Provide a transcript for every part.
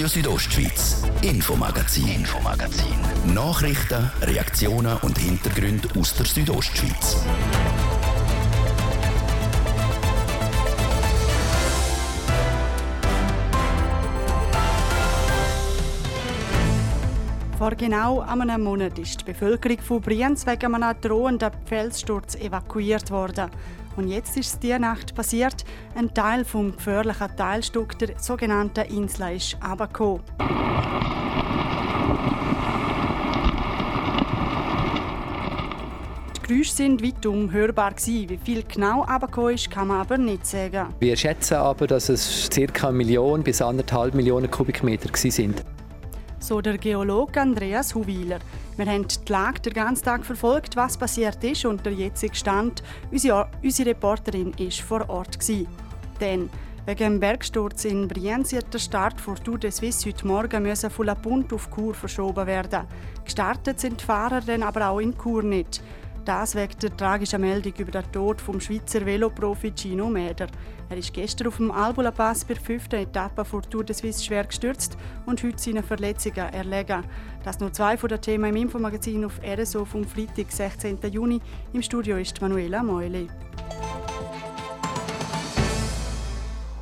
Radio Südostschweiz, Infomagazin, Infomagazin. Nachrichten, Reaktionen und Hintergründe aus der Südostschweiz. Vor genau einem Monat ist die Bevölkerung von Brienz wegen einem drohenden Felssturz evakuiert worden. Und jetzt ist es diese Nacht passiert. Ein Teil vom gefährlichen Teilstück der sogenannten Insel ist. Die Geräusche sind weitum hörbar Wie viel genau abgekommen ist, kann man aber nicht sagen. Wir schätzen aber, dass es ca. eine Million bis anderthalb Millionen Kubikmeter sind. So der Geologe Andreas Huwiler. Wir haben die Lage den ganzen Tag verfolgt, was passiert ist und der jetzige Stand. Unsere, unsere Reporterin war vor Ort. Gewesen. Denn wegen dem Bergsturz in Brienz wird der Start für Tour de Suisse heute Morgen von La Punt auf Chur verschoben werden. Gestartet sind die Fahrer dann aber auch in Chur nicht. Das wegen der tragischen Meldung über den Tod vom Schweizer Veloprofi Gino Mäder. Er ist gestern auf dem Albula Pass bei der fünften Etappe vor Tour de Suisse schwer gestürzt und heute seine Verletzungen erlegen. Das nur zwei von den Themen im Infomagazin auf RSO vom Freitag, 16. Juni. Im Studio ist Manuela Meuli.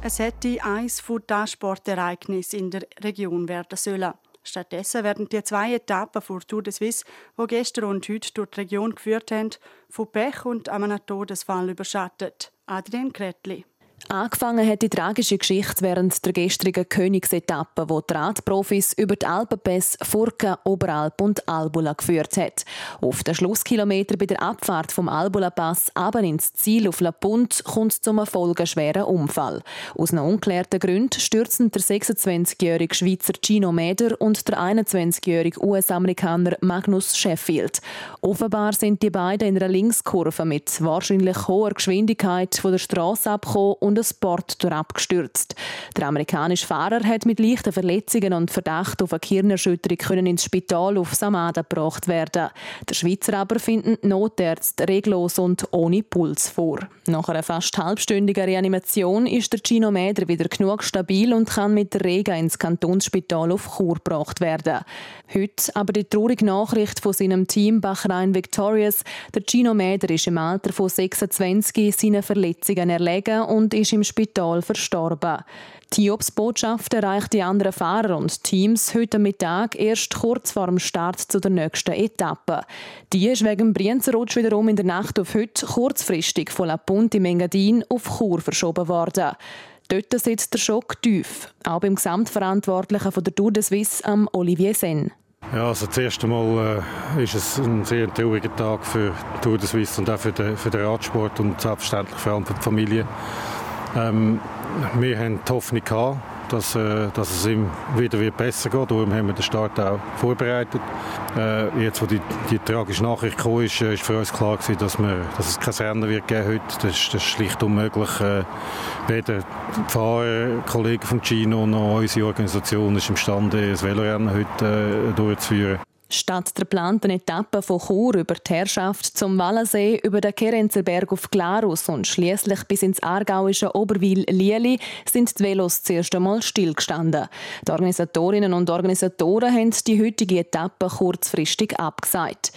Es hätte eines von den Sportereignissen in der Region werden sollen. Stattdessen werden die zwei Etappen vor Tour de Suisse, die gestern und heute durch die Region geführt haben, von Pech und einem Todesfall überschattet. Adrian Kretli. Angefangen hat die tragische Geschichte während der gestrigen Königsetappe, wo die Radprofis über die Alpenpässe Furka, Oberalp und Albula geführt hat. Auf den Schlusskilometer bei der Abfahrt vom Albula Pass aber ins Ziel auf La Punt kommt es zum folgenschweren Unfall. Aus einem unklärten Gründen stürzen der 26-jährige Schweizer Gino Meder und der 21-jährige US-Amerikaner Magnus Sheffield. Offenbar sind die beiden in einer Linkskurve mit wahrscheinlich hoher Geschwindigkeit von der Straße abgekommen und ein Sport abgestürzt. Der amerikanische Fahrer hat mit leichten Verletzungen und Verdacht auf eine Gehirnerschütterung können ins Spital auf Samada gebracht werden. Der Schweizer aber findet Notärzte reglos und ohne Puls vor. Nach einer fast halbstündigen Reanimation ist der Gino Mäder wieder genug stabil und kann mit der Rega ins Kantonsspital auf Chur gebracht werden. Heute aber die traurige Nachricht von seinem Team Bachrein Victorious. Der Gino Mäder ist im Alter von 26 seinen Verletzungen erlegen und ist im Spital verstorben. Die Hiobs-Botschaft erreicht die anderen Fahrer und Teams heute Mittag erst kurz vor dem Start zu der nächsten Etappe. Die ist wegen Brienzerrutsch wiederum in der Nacht auf heute kurzfristig von La Punta im Engadin auf Chur verschoben worden. Dort sitzt der Schock tief, auch beim Gesamtverantwortlichen von der Tour de Suisse, am Olivier Sen. Ja, also das erste Mal äh, ist es ein sehr trauriger Tag für Tour de Suisse und auch für den, für den Radsport und selbstverständlich vor allem für die Familie. Ähm, wir haben die Hoffnung gehabt, dass, äh, dass es ihm wieder wird besser geht. Darum haben wir den Start auch vorbereitet. Äh, jetzt, wo die, die tragische Nachricht kam, ist, äh, ist für uns klar gewesen, dass, wir, dass es kein Rennen wird geben heute. Das ist, das ist schlicht unmöglich. Äh, weder die Fahrer, Kollegen von Gino noch unsere Organisation ist imstande, das Velorennen heute äh, durchzuführen. Statt der geplanten Etappe von Chur über die Herrschaft zum Wallensee, über den Kerenzerberg auf Glarus und schließlich bis ins aargauische Oberwil-Lieli sind die Velos zuerst einmal stillgestanden. Die Organisatorinnen und Organisatoren haben die heutige Etappe kurzfristig abgesagt.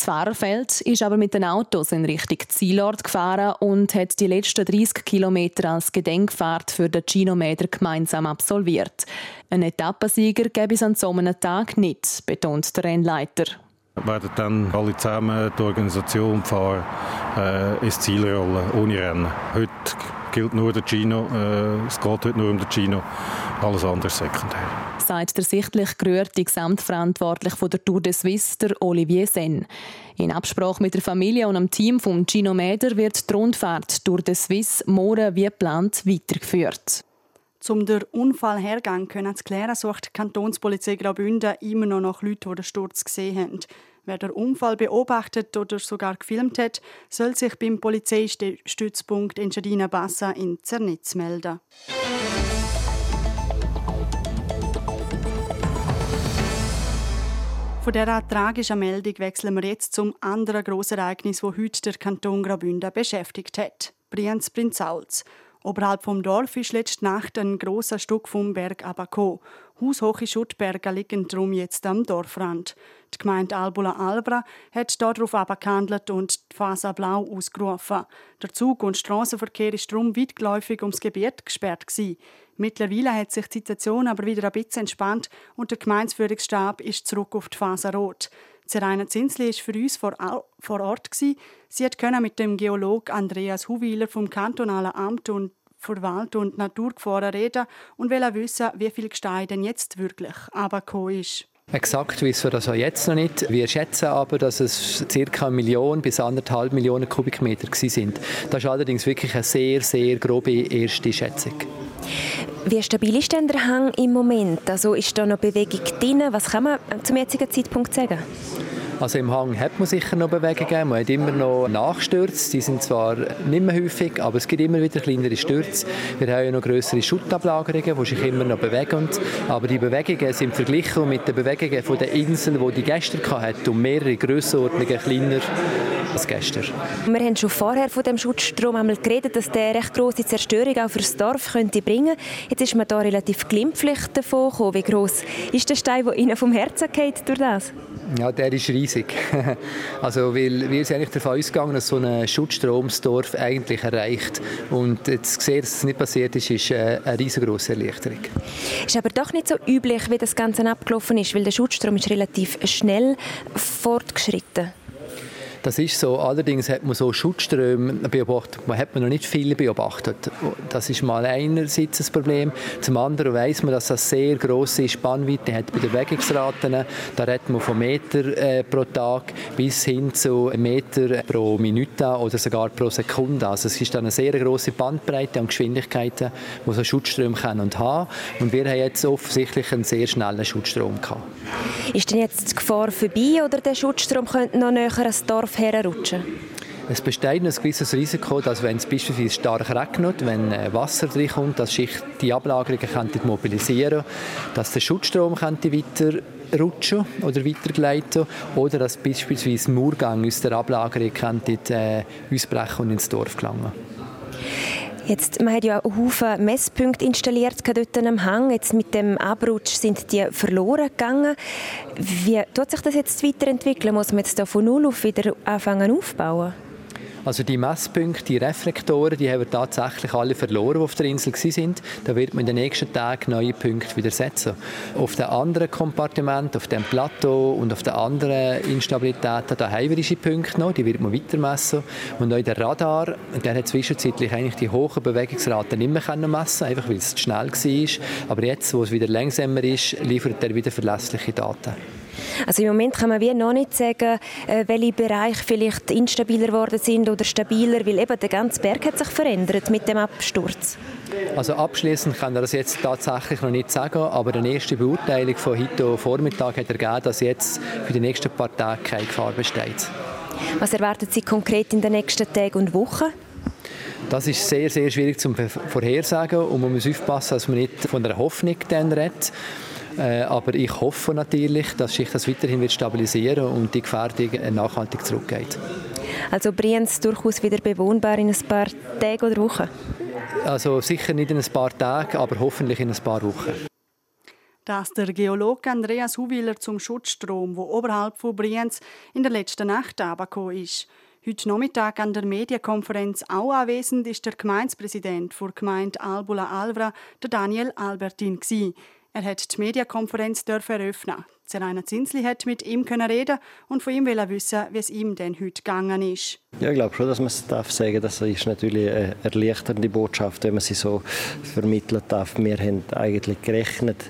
Fahrerfeld ist aber mit den Autos in Richtung Zielort gefahren und hat die letzten 30 Kilometer als Gedenkfahrt für den Ginometer gemeinsam absolviert. Ein Etappensieger gäbe es an so einem Tag nicht, betont der Rennleiter. Wir werden dann alle zusammen die Organisation die Fahrer äh, ins Ziel rollen, ohne Rennen. Heute gilt nur der Gino, äh, es geht heute nur um den Gino, alles andere sekundär. Sagt der sichtlich gerührte Gesamtverantwortliche von der Tour de Suisse, der Olivier Sen. In Absprache mit der Familie und dem Team von Gino Meder wird die Rundfahrt Tour de Suisse morgen wie geplant weitergeführt. Um den Unfallhergang zu klären, sucht die Kantonspolizei Graubünden immer noch nach Leuten, die den Sturz gesehen haben. Wer den Unfall beobachtet oder sogar gefilmt hat, soll sich beim Polizeistützpunkt Engadina Bassa in Zernitz melden. Von dieser tragischen Meldung wechseln wir jetzt zum anderen grossen Ereignis, das heute der Kanton Graubünden beschäftigt hat. Brienz Prinzals. Oberhalb vom Dorf ist letzte Nacht ein großer Stück vom Berg abgekommen. Haushohe Schuttberge liegen darum jetzt am Dorfrand. Die Gemeinde Albula Albra hat darauf abgehandelt und die Faser Blau ausgerufen. Der Zug- und Strassenverkehr ist darum weitläufig ums Gebiet gesperrt. Gewesen. Mittlerweile hat sich die Situation aber wieder ein bisschen entspannt und der Gemeindeführungsstab ist zurück auf die Faser Rot. Zeraina Zinsli war für uns vor, vor Ort. Sie konnte mit dem Geolog Andreas Huwiler vom kantonalen Amt und für Wald- und Naturgefahren reden und will wissen, wie viel Gestein denn jetzt wirklich runtergekommen ist. Exakt wissen wir das auch jetzt noch nicht. Wir schätzen aber, dass es ca. eine Million bis anderthalb Millionen Kubikmeter sind. Das ist allerdings wirklich eine sehr, sehr grobe erste Schätzung. Wie stabil ist denn der Hang im Moment? Also ist da noch Bewegung drin? Was kann man zum jetzigen Zeitpunkt sagen? Also im Hang hat man sicher noch Bewegungen. Man hat immer noch Nachstürze. Die sind zwar nicht mehr häufig, aber es gibt immer wieder kleinere Stürze. Wir haben ja noch größere Schuttablagerungen, die sich immer noch bewegen. Aber die Bewegungen sind verglichen mit den Bewegungen von der Insel, die die gestern hatte, um mehrere Grössenordnungen kleiner als gestern. Wir haben schon vorher von dem Schutzstrom einmal geredet, dass der recht große Zerstörung auch für das Dorf könnte bringen. Jetzt ist man da relativ glimpflich davon gekommen. Wie groß ist der Stein, der Ihnen vom Herzen geht durch das? Ja, der ist riesig. also, weil wir sind eigentlich davon ausgegangen, dass so ein Schutzstrom das Dorf eigentlich erreicht. Und jetzt zu sehen, dass es nicht passiert ist, ist äh, eine riesengroße Erleichterung. Ist aber doch nicht so üblich, wie das Ganze abgelaufen ist, weil der Schutzstrom ist relativ schnell fortgeschritten. Das ist so. Allerdings hat man so Schutzströme beobachtet. Man hat man noch nicht viele beobachtet. Das ist mal einerseits ein Problem. Zum anderen weiß man, dass das sehr große Spannweite hat bei den Bewegungsraten. Da redet man von Meter äh, pro Tag bis hin zu Meter pro Minute oder sogar pro Sekunde. Also es ist eine sehr große Bandbreite an Geschwindigkeiten, die so Schutzströme können und haben. Und wir haben jetzt offensichtlich einen sehr schnellen Schutzstrom gehabt. Ist denn jetzt die Gefahr vorbei oder der Schutzstrom könnte noch näher ans Dorf Dorf herrutschen? Es besteht ein gewisses Risiko, dass wenn es beispielsweise stark regnet, wenn äh, Wasser reinkommt, dass sich die Ablagerungen mobilisieren dass der Schutzstrom weiter rutschen oder weitergleiten oder dass beispielsweise Murgang aus der Ablagerung könnte, äh, ausbrechen und ins Dorf gelangen. Jetzt, man hat ja Haufen Messpunkte installiert dort am Hang. Jetzt mit dem Abrutsch sind die verloren gegangen. Wie tut sich das jetzt weiterentwickeln? Muss man jetzt da von null auf wieder anfangen aufbauen? Also die Messpunkte, die Reflektoren, die haben wir tatsächlich alle verloren, die auf der Insel waren. Da wird man in den nächsten Tagen neue Punkte wieder setzen. Auf den anderen Kompartiment, auf dem Plateau und auf den anderen Instabilitäten, da haben wir diese Punkte noch, die wird man weiter messen. Und auch der Radar, der hat zwischenzeitlich eigentlich die hohen Bewegungsraten nicht mehr messen einfach weil es zu schnell war. Aber jetzt, wo es wieder langsamer ist, liefert er wieder verlässliche Daten. Also im Moment kann man wie noch nicht sagen, äh, welche Bereiche vielleicht instabiler geworden sind oder stabiler, weil eben der ganze Berg hat sich verändert mit dem Absturz. Also abschließend kann er das jetzt tatsächlich noch nicht sagen, aber eine erste Beurteilung von heute Vormittag hat ergeben, dass jetzt für die nächsten paar Tage keine Gefahr besteht. Was erwarten Sie konkret in den nächsten Tagen und Wochen? Das ist sehr, sehr schwierig zu vorhersagen und man muss aufpassen, dass man nicht von einer Hoffnung dann redet. Äh, aber ich hoffe natürlich, dass sich das weiterhin wird stabilisieren und die Gefährdung nachhaltig zurückgeht. Also Brienz durchaus wieder bewohnbar in ein paar Tagen oder Wochen? Also sicher nicht in ein paar Tagen, aber hoffentlich in ein paar Wochen. Das der Geologe Andreas Huwiler zum Schutzstrom, wo oberhalb von Brienz in der letzten Nacht abgekommen ist. Heute Nachmittag an der Medienkonferenz auch anwesend ist der Gemeindepräsident der Gemeinde Albula Alvra, der Daniel Albertin. Gewesen. Er hat die Medienkonferenz eröffnen. Zeraina Zinsli hat mit ihm reden und von ihm wissen, wie es ihm denn heute gegangen ist. Ja, ich glaube schon, dass man es darf sagen. Das ist natürlich eine erleichternde Botschaft, wenn man sie so vermitteln darf. Wir haben eigentlich gerechnet,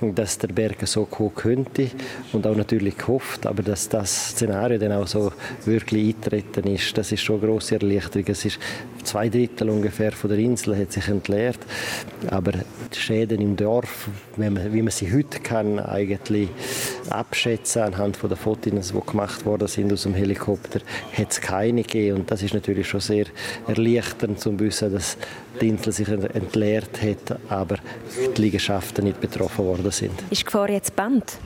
dass der Berg so kommen könnte und auch natürlich gehofft, aber dass das Szenario dann auch so wirklich eintreten ist, das ist schon eine grosse Erleichterung. Es ist zwei Drittel ungefähr von der Insel hat sich entleert, aber die Schäden im Dorf, wie man, wie man sie heute kann, eigentlich abschätzen anhand von den Fotos, die gemacht worden sind aus dem Helikopter, hat es keine gegeben. Und das ist natürlich schon sehr erleichternd zu wissen, dass die Insel sich entleert hat, aber die Liegenschaften nicht betroffen worden sind. Ist die Gefahr jetzt Band?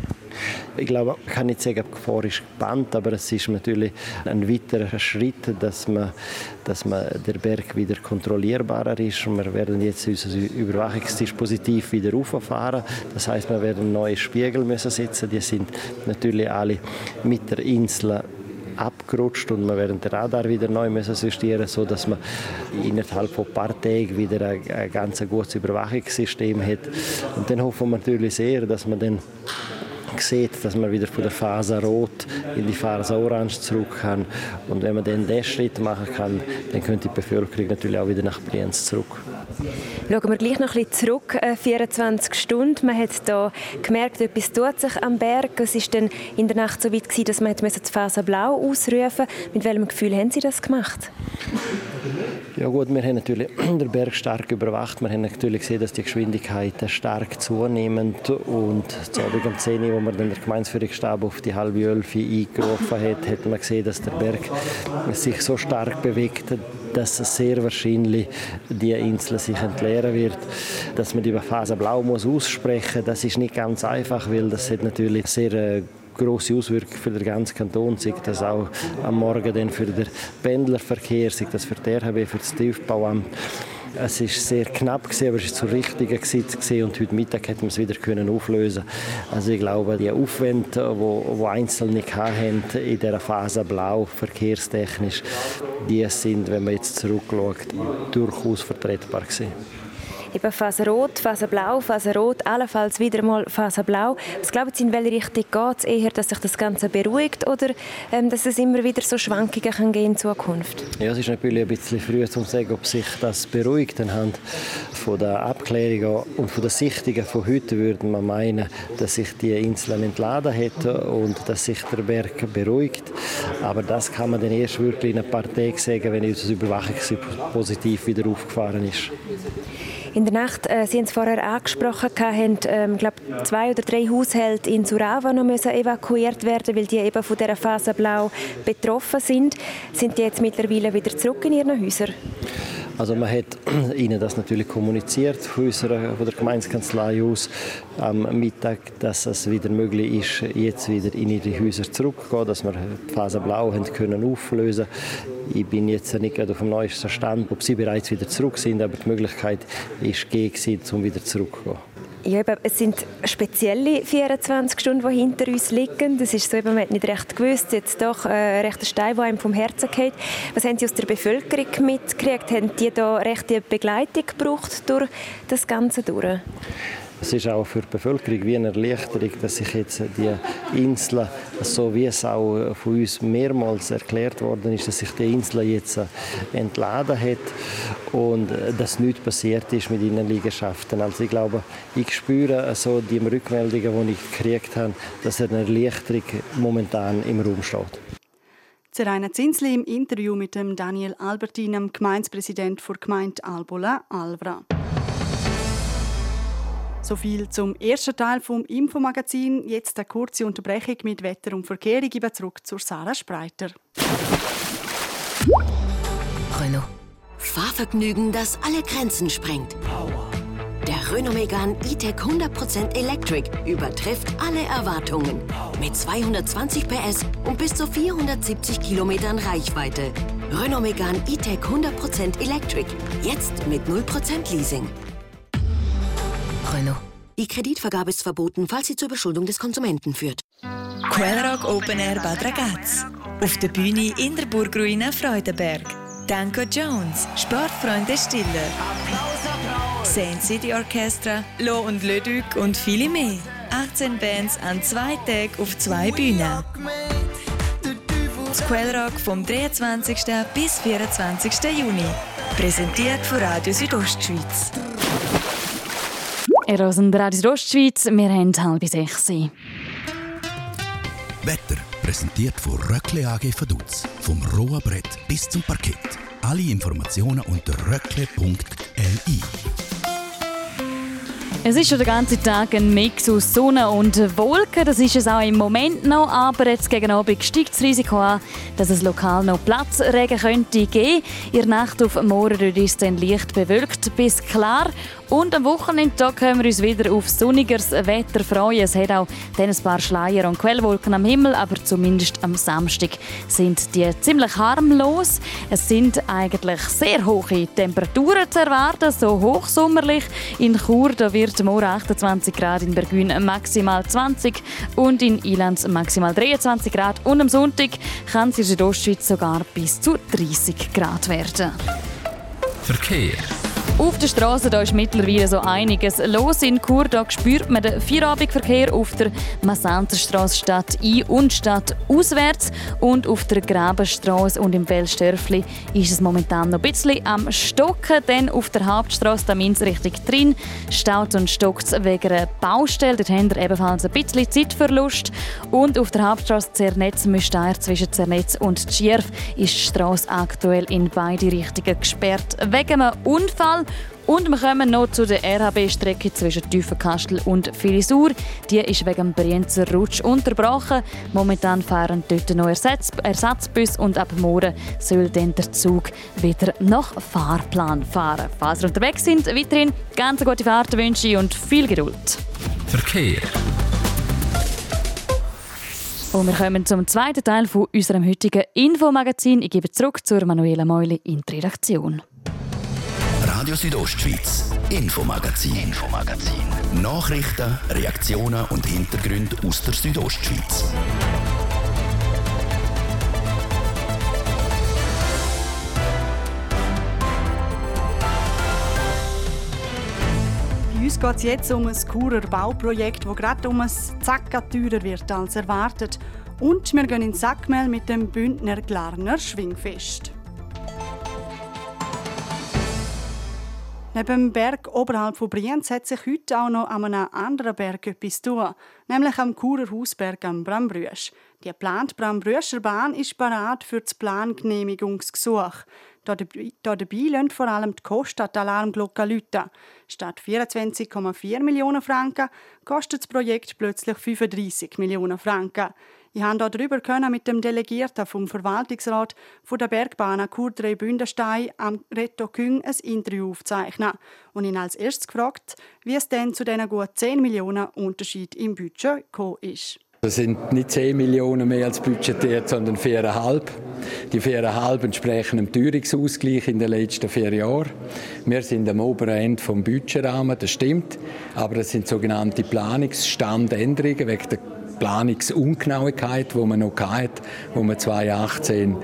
Ich glaube, ich kann nicht sagen, die Gefahr ist gebannt, aber es ist natürlich ein weiterer Schritt, dass man, dass man der Berg wieder kontrollierbarer ist. Wir werden jetzt unser Überwachungsdispositiv wieder auffahren. Das heißt, wir werden neue Spiegel müssen setzen. Die sind natürlich alle mit der Insel abgerutscht und wir werden den Radar wieder neu müssen justieren, so dass man innerhalb von ein paar Tagen wieder ein, ein ganz gutes Überwachungssystem hat. Und dann hoffen wir natürlich sehr, dass man dann sieht, dass man wieder von der Phase Rot in die Phase Orange zurück kann. Und wenn man dann diesen Schritt machen kann, dann könnte die Bevölkerung natürlich auch wieder nach Brienz zurück. Schauen wir gleich noch ein bisschen zurück, 24 äh, Stunden. Man hat hier gemerkt, etwas tut sich am Berg. Es war dann in der Nacht so weit, gewesen, dass man die Phase Blau ausrufen musste. Mit welchem Gefühl haben Sie das gemacht? Ja gut, wir haben natürlich den Berg stark überwacht. Wir haben natürlich gesehen, dass die Geschwindigkeiten stark zunehmen. Und zu Abend um 10 Uhr, wo man den Gemeinsführungsstab auf die halbe Elf eingerufen hat, hat man gesehen, dass der Berg sich so stark bewegt, dass sehr wahrscheinlich die Insel sich entleeren wird. Dass man die Phase Blau muss aussprechen muss, das ist nicht ganz einfach, weil das hat natürlich sehr äh, große Auswirkungen für den ganzen Kanton, sei das auch am Morgen dann für den Pendlerverkehr, sei das für die RHB, für das Tiefbauamt. Es war sehr knapp, gewesen, aber es war zur richtigen Zeit und heute Mittag hätten wir es wieder können auflösen. Also ich glaube, die Aufwände, wo Einzelne haben in dieser Phase blau, verkehrstechnisch, die sind, wenn man jetzt zurückschaut, durchaus vertretbar gewesen eben Faserrot, Faserblau, Faserrot, allenfalls wieder mal Faserblau. Was glauben Sie, in welche Richtung geht es? Eher, dass sich das Ganze beruhigt oder ähm, dass es immer wieder so Schwankungen kann gehen in Zukunft? Ja, es ist natürlich ein bisschen früh zu sagen, ob sich das beruhigt. Anhand von der Abklärungen und von der Sichtungen von heute würde man meinen, dass sich die Insel entladen hat und dass sich der Berg beruhigt. Aber das kann man dann erst wirklich in ein paar Tagen sagen, wenn unser Überwachungspositiv wieder aufgefahren ist. In der Nacht, äh, Sie haben es vorher angesprochen, haben ähm, glaub, zwei oder drei Haushalte in Surava noch müssen evakuiert werden, weil die eben von dieser Phase Blau betroffen sind. Sind die jetzt mittlerweile wieder zurück in ihren Häusern? Also man hat ihnen das natürlich kommuniziert von, unserer, von der Gemeindekanzlei aus am Mittag, dass es wieder möglich ist, jetzt wieder in ihre Häuser zurückzugehen, dass wir die Phase Blau haben können auflösen Ich bin jetzt nicht auf dem neuesten Stand, ob sie bereits wieder zurück sind, aber die Möglichkeit ist gegeben, um wieder zurückzugehen. Ja, eben, es sind spezielle 24 Stunden, die hinter uns liegen. Das ist so, eben, man hat nicht recht gewusst, jetzt doch äh, ein rechter Stein, der einem vom Herzen geht. Was haben Sie aus der Bevölkerung mitgekriegt? Haben die da rechte Begleitung gebraucht durch das Ganze durch? Es ist auch für die Bevölkerung wie eine Erleichterung, dass sich jetzt die Inseln, so wie es auch von uns mehrmals erklärt worden ist, dass sich die Insel jetzt entladen hat und dass nichts passiert ist mit ihren Liegenschaften. Also ich glaube, ich spüre so die Rückmeldungen, die ich gekriegt habe, dass eine Erleichterung momentan im Raum steht. Zeraina Zinsli im Interview mit dem Daniel Albertin, dem Gemeindepräsident der Gemeinde Albola, Alvra. So viel zum ersten Teil vom Infomagazin. Jetzt eine kurze Unterbrechung mit Wetter und Verkehr. Ich gebe zurück zur Sarah Spreiter. Renault. Fahrvergnügen, das alle Grenzen sprengt. Der Renault Megane E-Tech 100% Electric übertrifft alle Erwartungen. Mit 220 PS und bis zu 470 Kilometern Reichweite. Renault Megane E-Tech 100% Electric. Jetzt mit 0% Leasing. Renault. Die Kreditvergabe ist verboten, falls sie zur Überschuldung des Konsumenten führt. Quellrock Open Air Bad Ragaz. Auf der Bühne in der Burgruine Freudenberg. Danko Jones, Sportfreunde Stiller. Saint City Orchestra, Lo und Leduc und viele mehr. 18 Bands an zwei Tagen auf zwei Bühnen. Das Quellrock vom 23. bis 24. Juni. Präsentiert von Radio Südostschweiz. Ihr der Radio Ostschweiz, wir haben halb sechs. Wetter präsentiert von Röckle AG Vaduz. Vom rohen Brett bis zum Parkett. Alle Informationen unter röckle.li. Es ist schon den ganzen Tag ein Mix aus Sonne und Wolken. Das ist es auch im Moment noch. Aber jetzt gegen Abend steigt das Risiko an, dass es lokal noch Platzregen könnte geben. In der Nacht auf morgen ist es dann leicht bewölkt bis klar. Und am Wochenende da können wir uns wieder auf sonnigeres Wetter freuen. Es hat auch ein paar Schleier und Quellwolken am Himmel, aber zumindest am Samstag sind die ziemlich harmlos. Es sind eigentlich sehr hohe Temperaturen zu erwarten, so hochsommerlich. In Chur da wird morgen 28 Grad, in Bergün maximal 20 und in Ilanz maximal 23 Grad. Und am Sonntag kann es in der Südostschweiz sogar bis zu 30 Grad werden. Verkehr. Auf der Straße ist mittlerweile so einiges los. In Chur spürt man den Feierabendverkehr auf der Massanterstraße Stadt ein- und Stadt auswärts. Und auf der Grabenstraße und im Wellstörfli ist es momentan noch ein bisschen am Stocken. Denn auf der Hauptstraße da Minz Richtung drin staut und stockt wegen einer Baustelle. Dort haben wir ebenfalls ein bisschen Zeitverlust. Und auf der Hauptstraße Zernetz Müsteier zwischen Zernetz und Tschierf ist die Straße aktuell in beide Richtungen gesperrt. Wegen einem Unfall und wir kommen noch zu der RHB-Strecke zwischen Tiefenkastel und Filisur. Die ist wegen dem Brienzer Rutsch unterbrochen. Momentan fahren dort noch Ersatz Ersatzbus und ab morgen soll dann der Zug wieder nach Fahrplan fahren. Falls ihr unterwegs sind, weiterhin ganz gute Fahrt wünsche ich und viel Geduld. Verkehr. Und wir kommen zum zweiten Teil von unserem heutigen Infomagazin. Ich gebe zurück zur Manuela Meuli in die Redaktion. Radio Südostschweiz, Infomagazin. Infomagazin. Nachrichten, Reaktionen und Hintergründe aus der Südostschweiz. Bei uns geht es jetzt um ein Churer Bauprojekt, das gerade um ein Zacken teurer wird als erwartet. Und wir gehen in Sackmel mit dem Bündner Glarner Schwingfest. Neben dem Berg oberhalb von Brienz hat sich heute auch noch an einem anderen Berg etwas tun, nämlich am Churer Hausberg am Brambrüsch. Die geplante Brambrüscher Bahn ist bereit für das Plangenehmigungsgesuch. Da dabei lassen vor allem die Kosten die Alarmglocke läuten. Statt 24,4 Millionen Franken kostet das Projekt plötzlich 35 Millionen Franken. Ich konnte darüber mit dem Delegierten vom Verwaltungsrat von der Bergbahn Kurdrei Bündenstein am Retto Küng ein Interview aufzeichnen und ihn als erstes gefragt, wie es denn zu diesen gut 10 Millionen Unterschied im Budget gekommen ist. Es sind nicht 10 Millionen mehr als budgetiert, sondern 4,5. Die 4,5 entsprechen dem Teuerungsausgleich in den letzten vier Jahren. Wir sind am oberen Ende vom Budgetrahmen, das stimmt. Aber es sind sogenannte Planungsstandänderungen wegen der Planungsungenauigkeit, die man noch hatte, wo man 2018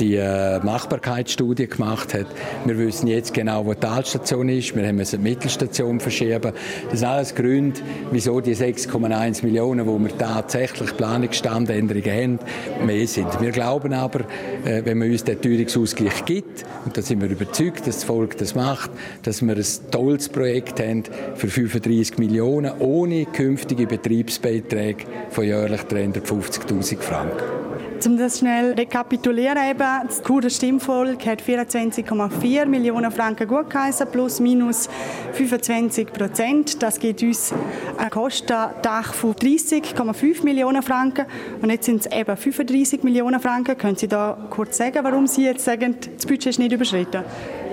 die äh, Machbarkeitsstudie gemacht hat. Wir wissen jetzt genau, wo die Talstation ist. Wir haben die Mittelstation verschieben. Das sind alles Gründe, wieso die 6,1 Millionen, wo wir tatsächlich Planungsstandänderungen haben, mehr sind. Wir glauben aber, äh, wenn man uns den Teuerungsausgleich gibt, und da sind wir überzeugt, dass das Volk das macht, dass wir ein tolles Projekt haben für 35 Millionen ohne künftige Betriebsbeiträge von jährlich 350.000 Franken. Um das schnell rekapitulieren, eben, das Churer Stimmvolk hat 24,4 Millionen Franken gutgeheißen, plus minus 25 Prozent. Das gibt uns ein Kostendach von 30,5 Millionen Franken. Und jetzt sind es eben 35 Millionen Franken. Können Sie da kurz sagen, warum Sie jetzt sagen, das Budget ist nicht überschritten?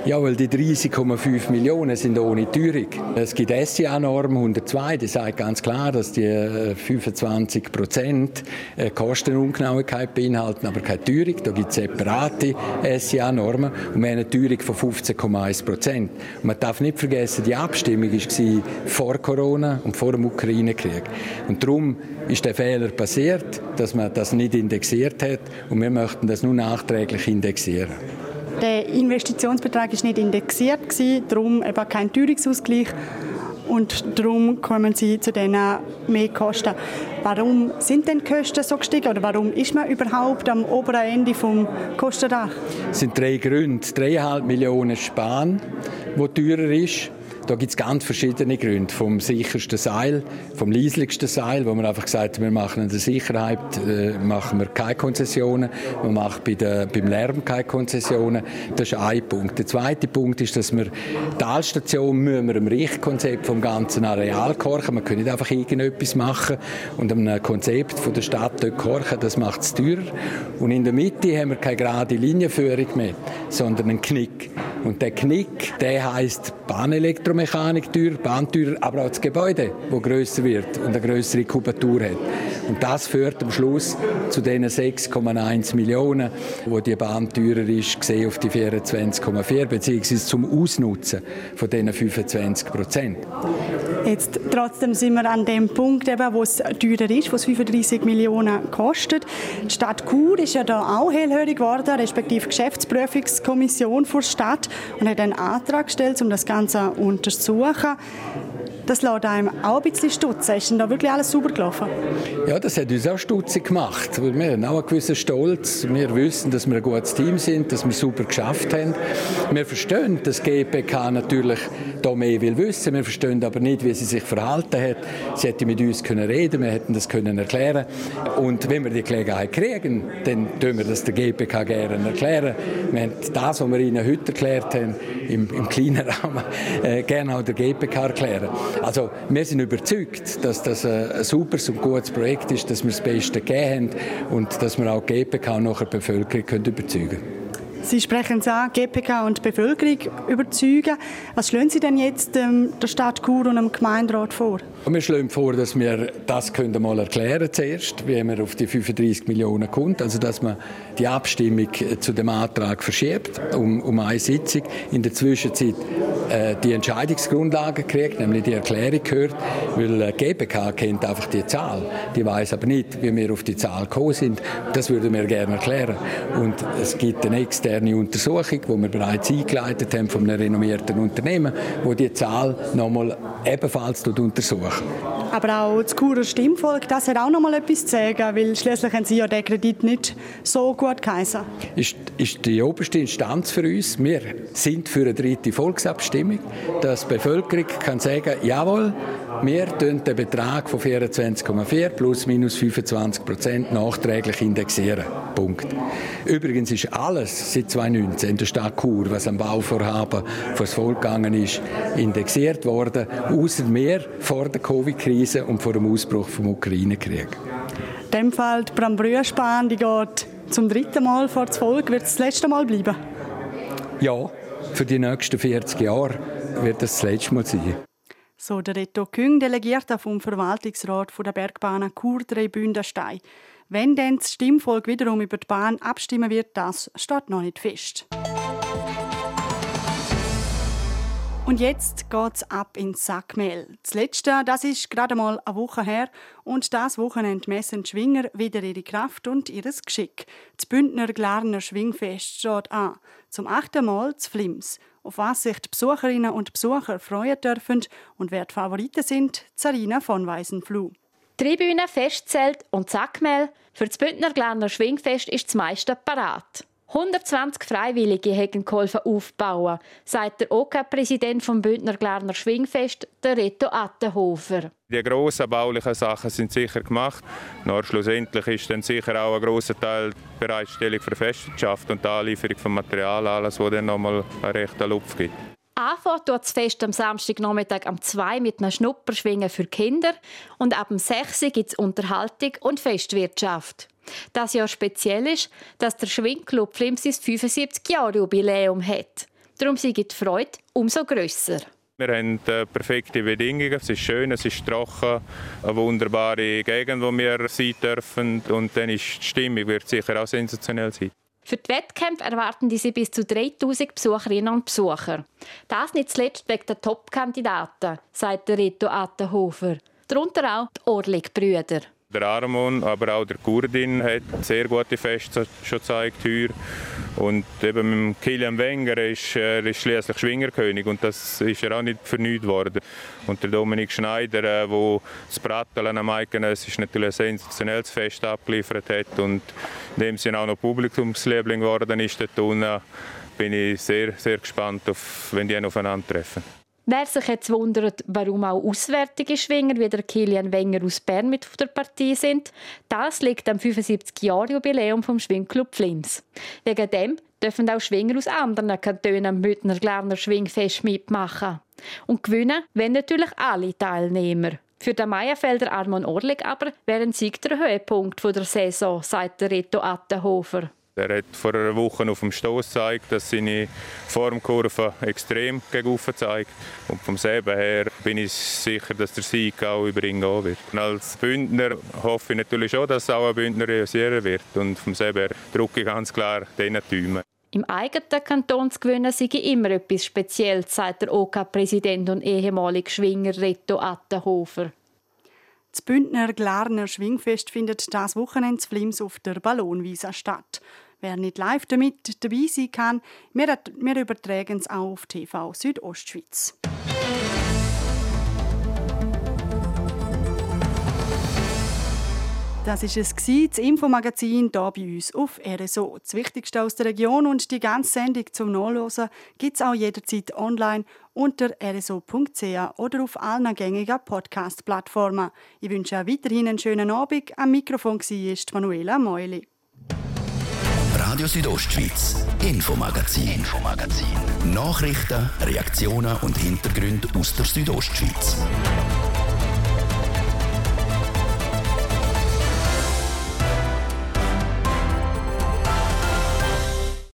Ja, weil die 30,5 Millionen sind ohne Teuerung. Es gibt SCA-Norm 102, die sagt ganz klar, dass die 25 äh, Prozent äh, Kostenungenauigkeit beinhalten, aber keine Teuerung. Da gibt es separate SCA-Normen und wir haben eine Teuerung von 15,1 Prozent. Man darf nicht vergessen, die Abstimmung war vor Corona und vor dem Ukraine-Krieg. Und darum ist der Fehler passiert, dass man das nicht indexiert hat und wir möchten das nur nachträglich indexieren. Der Investitionsbetrag ist nicht indexiert, darum eben kein Teuerungsausgleich und darum kommen sie zu diesen Mehrkosten. Warum sind denn die Kosten so gestiegen oder warum ist man überhaupt am oberen Ende vom Kostendach? Es sind drei Gründe. 3,5 Millionen Sparen, wo teurer ist. Da gibt es ganz verschiedene Gründe. Vom sichersten Seil, vom leislichsten Seil, wo man einfach sagt, wir machen in der Sicherheit äh, machen wir keine Konzessionen, man macht bei der, beim Lärm keine Konzessionen. Das ist ein Punkt. Der zweite Punkt ist, dass wir die Talstation müssen wir im Richtkonzept vom ganzen Areal korchen. Man kann nicht einfach irgendetwas machen und einem Konzept von der Stadt dort korchen, das macht es teurer. Und in der Mitte haben wir keine gerade Linienführung mehr, sondern einen Knick. Und der Knick, der heißt Bahnelektromechanik teuer, Bahnteurer, aber auch das Gebäude, das grösser wird und eine größere Kubatur hat. Und das führt am Schluss zu den 6,1 Millionen, wo die Bahn teurer ist, gesehen auf die 24,4 beziehungsweise zum Ausnutzen von diesen 25 Prozent. Jetzt trotzdem sind wir an dem Punkt, eben, wo es teurer ist, wo es 35 Millionen kostet. Die Stadt Chur ist ja da auch hellhörig geworden, respektive Geschäftsprüfungskommission der Stadt und hat einen Antrag gestellt, um das Ganze untersuchen. Das lässt einem auch ein bisschen stutzen. Ist denn da wirklich alles sauber gelaufen? Ja, das hat uns auch stutzig gemacht. Wir haben auch einen gewissen Stolz. Wir wissen, dass wir ein gutes Team sind, dass wir super geschafft haben. Wir verstehen, dass GPK natürlich da mehr will wissen. Wir verstehen aber nicht, wie sie sich verhalten hat. Sie hätte mit uns können reden, wir hätten das können erklären. Und wenn wir die Gelegenheit kriegen, dann tun wir das der GPK gerne erklären. Wir haben das, was wir Ihnen heute erklärt haben, im, im kleinen Rahmen, äh, gerne auch der GPK erklären. Also wir sind überzeugt, dass das ein superes und gutes Projekt ist, dass wir das Beste gegeben haben und dass wir auch die GPK nachher die Bevölkerung überzeugen können. Sie sprechen es an, GPK und Bevölkerung überzeugen. Was schlagen Sie denn jetzt ähm, der Stadt Chur und dem Gemeinderat vor? Wir schlagen vor, dass wir das können mal erklären zuerst, wie man auf die 35 Millionen kommt. Also dass man die Abstimmung zu dem Antrag verschiebt um, um eine Sitzung. In der Zwischenzeit äh, die Entscheidungsgrundlage kriegt, nämlich die Erklärung gehört, weil äh, GPK kennt einfach die Zahl. Die weiß aber nicht, wie wir auf die Zahl gekommen sind. Das würden wir gerne erklären. Und es gibt eine externe Untersuchung, die wir bereits eingeleitet haben von einem renommierten Unternehmen, wo die Zahl nochmal ebenfalls untersucht. Aber auch das Churer Stimmvolk, das hat auch noch mal etwas zu sagen, weil schließlich haben Sie ja den Kredit nicht so gut geheißen. Ist, ist die oberste Instanz für uns. Wir sind für eine dritte Volksabstimmung, dass die Bevölkerung kann sagen, jawohl, wir den Betrag von 24,4 plus minus 25 Prozent nachträglich indexieren. Punkt. Übrigens ist alles seit 2019 in der Stadt Chur, was am Bauvorhaben vor das Volk gegangen ist, indexiert worden, außer mehr vor der Covid-Krise und vor dem Ausbruch vom Ukraine-Krieg. In dem Fall die Brambrüerspan, die geht zum dritten Mal vor das Volk. Wird es das letzte Mal bleiben? Ja, für die nächsten 40 Jahre wird es das letzte Mal sein. So der Reto Küng, Delegierter vom Verwaltungsrat der Bergbahn Chur Dreibündenstein. Wenn dann das Stimmvolk wiederum über die Bahn abstimmen wird, das steht noch nicht fest. Und jetzt geht's ab ins Sackmehl. Das letzte, das ist gerade mal eine Woche her und das Wochenende messen die Schwinger wieder ihre Kraft und ihres Geschick. Das Bündner Glarner Schwingfest steht an. Zum achten Mal zu Flims auf was sich die Besucherinnen und Besucher freuen dürfen und wer die Favoriten sind, Zarina von Weisenfluh. Tribüne, Festzelt und Sackmehl. Für das Bündner Glarner Schwingfest ist das meiste parat. 120 Freiwillige haben geholfen aufbauen, sagt der OK-Präsident vom Bündner Glarner Schwingfest, der Reto Attenhofer. Die grossen baulichen Sachen sind sicher gemacht. Nur schlussendlich ist dann sicher auch ein grosser Teil die Bereitstellung für Festwirtschaft und die Anlieferung von Material, alles, was dann nochmal einen rechten Lupf gibt. Anfangen tut das Fest am Samstagnachmittag um 2 mit einem Schnupperschwingen für Kinder und ab dem 6 gibt es Unterhaltung und Festwirtschaft. Das Jahr speziell ist, dass der Schwingclub Flims 75 Jahre Jubiläum hat. Darum sind die Freude umso grösser. Wir haben äh, perfekte Bedingungen. Es ist schön, es ist trocken, eine wunderbare Gegend, wo wir sein dürfen. Und dann ist die Stimmung wird sicher auch sensationell sein. Für die Wettkämpfe erwarten diese bis zu 3000 Besucherinnen und Besucher. Das nicht zuletzt wegen der Top-Kandidaten, sagt der Rito Attenhofer. Darunter auch die Orlik-Brüder. Der Armon, aber auch der Kurdin hat sehr gute Feste schon gezeigt. Und eben mit Kilian Wenger ist er ist schließlich Schwingerkönig und das ist er auch nicht vernünftig worden. Und der Dominik Schneider, der äh, das Bratteln am Eidgenöss natürlich ein sensationelles Fest abgeliefert hat und in dem Sinne auch noch Publikumsliebling geworden ist dort unten, bin ich sehr, sehr gespannt, auf, wenn die aufeinandertreffen. Wer sich jetzt wundert, warum auch auswärtige Schwinger wie der Kilian Wenger aus Bern mit der Partie sind, das liegt am 75-Jahr-Jubiläum vom Schwingclub Flims. Wegen dem dürfen auch Schwinger aus anderen Kantonen am Bündner Glarner Schwingfest mitmachen. Und gewinnen wenn natürlich alle Teilnehmer. Für den Meierfelder Armon Orlik aber wäre ein Sieg der Höhepunkt der Saison, sagt der Reto Attenhofer. Er hat vor einer Woche auf dem Stoß gezeigt, dass seine Formkurve extrem gegen zeigt. Und vom selben her bin ich sicher, dass der Sieg auch über ihn gehen wird. Und als Bündner hoffe ich natürlich schon, dass auch ein Bündner realisieren wird. Und vom selben her drücke ich ganz klar diesen Tümen. Im eigenen Kanton zu gewinnen sei immer etwas Spezielles, sagt der OK-Präsident und ehemalige Schwinger Reto Attenhofer. Das Bündner Glarner Schwingfest findet das Wochenende Flims auf der Ballonwiese statt. Wer nicht live damit dabei sein kann, wir, wir übertragen es auch auf TV Südostschweiz. Das ist es das Infomagazin hier bei uns auf RSO. Das Wichtigste aus der Region und die ganze Sendung zum Nachlesen gibt es auch jederzeit online unter rso.ch oder auf allen gängigen Podcast-Plattformen. Ich wünsche auch weiterhin einen schönen Abend. Am Mikrofon war Manuela Meuli. Radio Südostschweiz, Infomagazin, Infomagazin. Nachrichten, Reaktionen und Hintergründe aus der Südostschweiz.